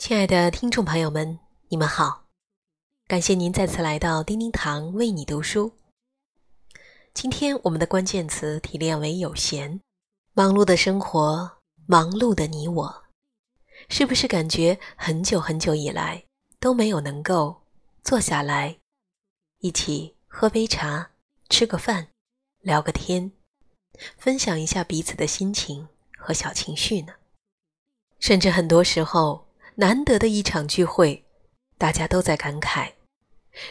亲爱的听众朋友们，你们好！感谢您再次来到叮叮堂为你读书。今天我们的关键词提炼为“有闲”。忙碌的生活，忙碌的你我，是不是感觉很久很久以来都没有能够坐下来一起喝杯茶、吃个饭、聊个天，分享一下彼此的心情和小情绪呢？甚至很多时候。难得的一场聚会，大家都在感慨，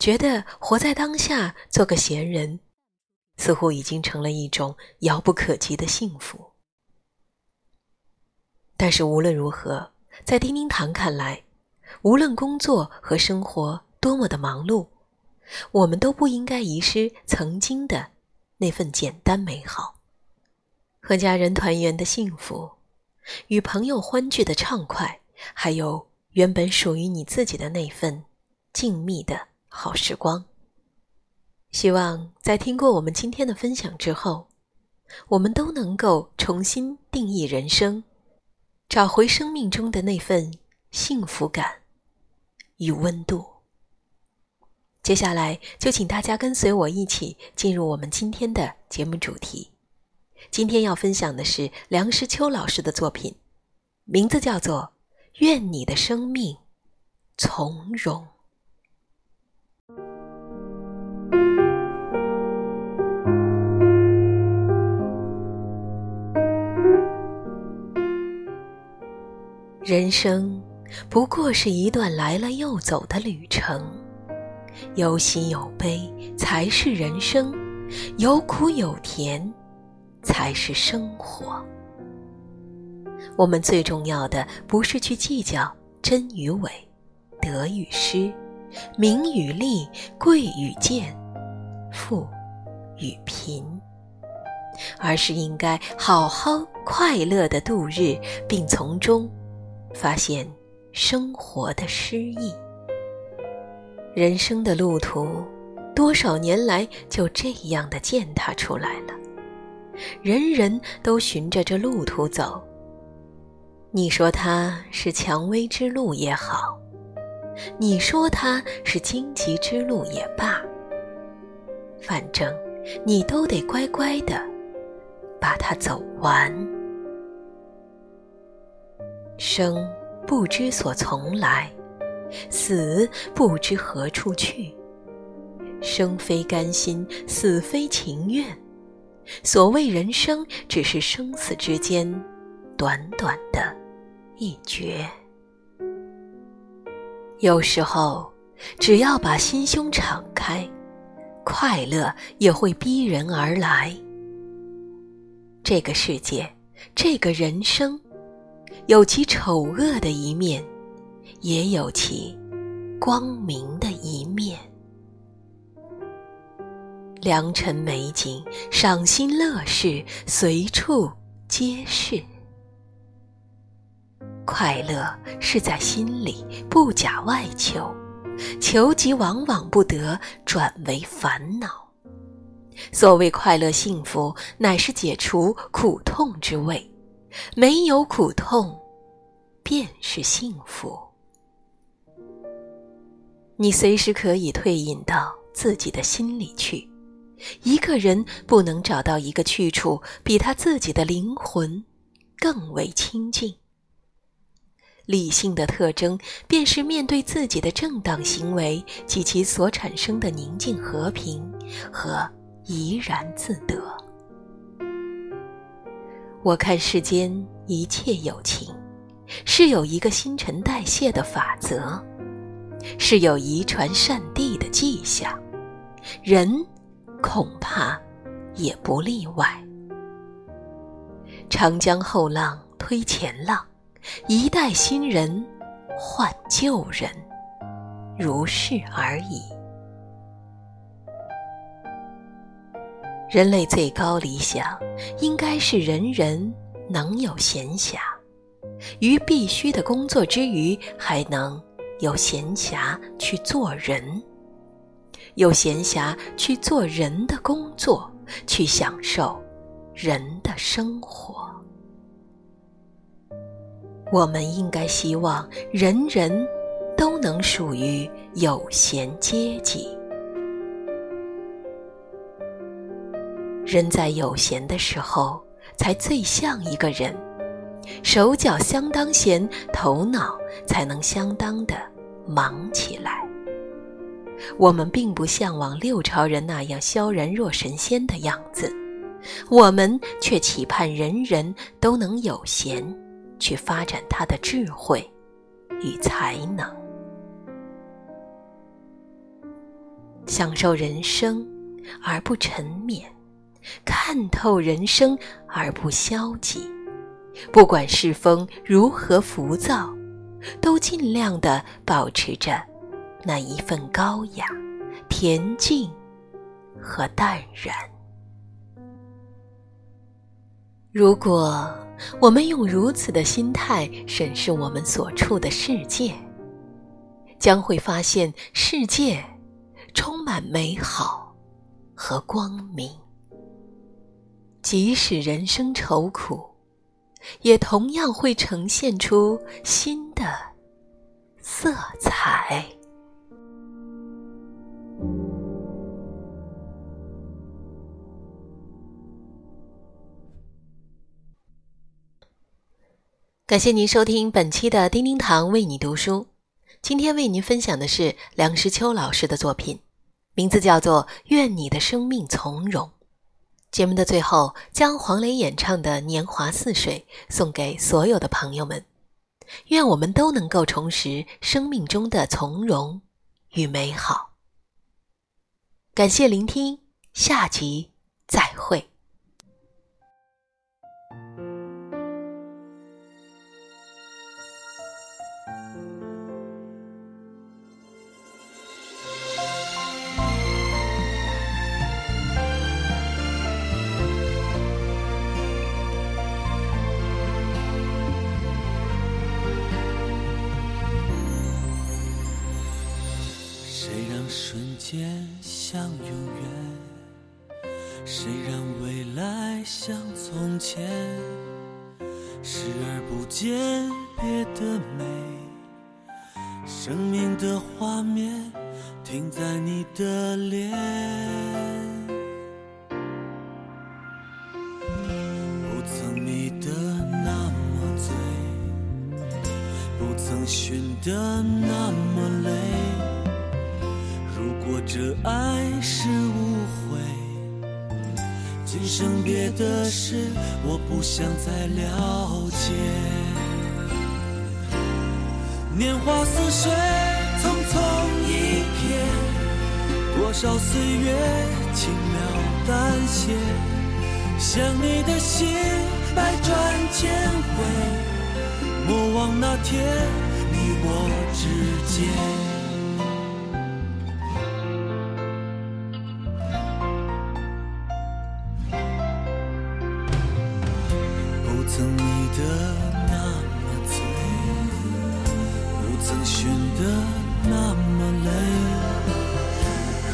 觉得活在当下，做个闲人，似乎已经成了一种遥不可及的幸福。但是无论如何，在丁丁堂看来，无论工作和生活多么的忙碌，我们都不应该遗失曾经的那份简单美好，和家人团圆的幸福，与朋友欢聚的畅快。还有原本属于你自己的那份静谧的好时光。希望在听过我们今天的分享之后，我们都能够重新定义人生，找回生命中的那份幸福感与温度。接下来就请大家跟随我一起进入我们今天的节目主题。今天要分享的是梁实秋老师的作品，名字叫做。愿你的生命从容。人生不过是一段来了又走的旅程，有喜有悲才是人生，有苦有甜才是生活。我们最重要的不是去计较真与伪、得与失、名与利、贵与贱、富与贫，而是应该好好快乐的度日，并从中发现生活的诗意。人生的路途，多少年来就这样的践踏出来了，人人都循着这路途走。你说它是蔷薇之路也好，你说它是荆棘之路也罢，反正你都得乖乖的把它走完。生不知所从来，死不知何处去。生非甘心，死非情愿。所谓人生，只是生死之间短短的。一绝。有时候，只要把心胸敞开，快乐也会逼人而来。这个世界，这个人生，有其丑恶的一面，也有其光明的一面。良辰美景，赏心乐事，随处皆是。快乐是在心里，不假外求，求极往往不得，转为烦恼。所谓快乐幸福，乃是解除苦痛之味，没有苦痛，便是幸福。你随时可以退隐到自己的心里去。一个人不能找到一个去处，比他自己的灵魂更为清净。理性的特征，便是面对自己的正当行为及其所产生的宁静和平和怡然自得。我看世间一切有情，是有一个新陈代谢的法则，是有遗传善地的迹象，人恐怕也不例外。长江后浪推前浪。一代新人换旧人，如是而已。人类最高理想，应该是人人能有闲暇，于必须的工作之余，还能有闲暇去做人，有闲暇去做人的工作，去享受人的生活。我们应该希望人人都能属于有闲阶级。人在有闲的时候，才最像一个人，手脚相当闲，头脑才能相当的忙起来。我们并不向往六朝人那样萧然若神仙的样子，我们却期盼人人都能有闲，去发展他的智慧与才能，享受人生而不沉湎，看透人生而不消极。不管世风如何浮躁，都尽量的保持着。那一份高雅、恬静和淡然。如果我们用如此的心态审视我们所处的世界，将会发现世界充满美好和光明。即使人生愁苦，也同样会呈现出新的色彩。感谢您收听本期的叮叮堂为你读书。今天为您分享的是梁实秋老师的作品，名字叫做《愿你的生命从容》。节目的最后，将黄磊演唱的《年华似水》送给所有的朋友们。愿我们都能够重拾生命中的从容与美好。感谢聆听，下集再会。间像永远，谁让未来像从前？视而不见别的美，生命的画面停在你的脸。不曾迷得那么醉，不曾寻得那么累。这爱是误会，今生别的事我不想再了解。年华似水，匆匆一瞥，多少岁月轻描淡写，想你的心百转千回，莫忘那天你我之间。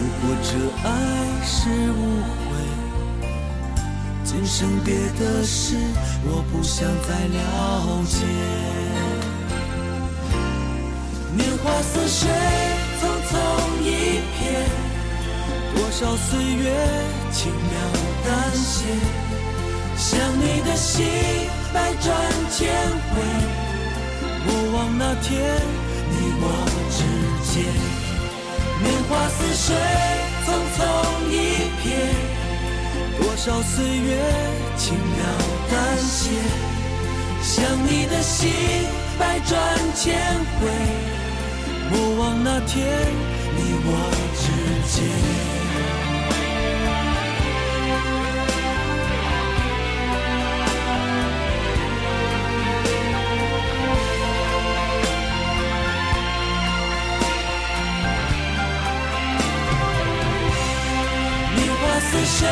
如果这爱是误会今生别的事，我不想再了解。年华似水，匆匆一瞥，多少岁月轻描淡写。想你的心，百转千回，莫忘那天你我之间。年华似水，匆匆一瞥。多少岁月轻描淡写，想你的心百转千回，莫忘那天你我之间。似水。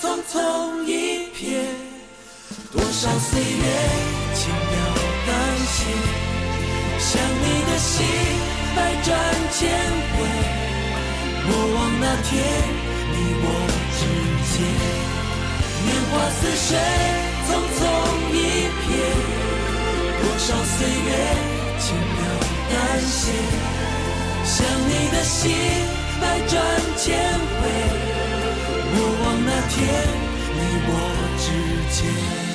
匆匆一瞥，多少岁月轻描淡写，想你的心百转千回，莫忘那天你我之间。年华似水，匆匆一瞥，多少岁月轻描淡写，想你的心百转千回，天你我之间。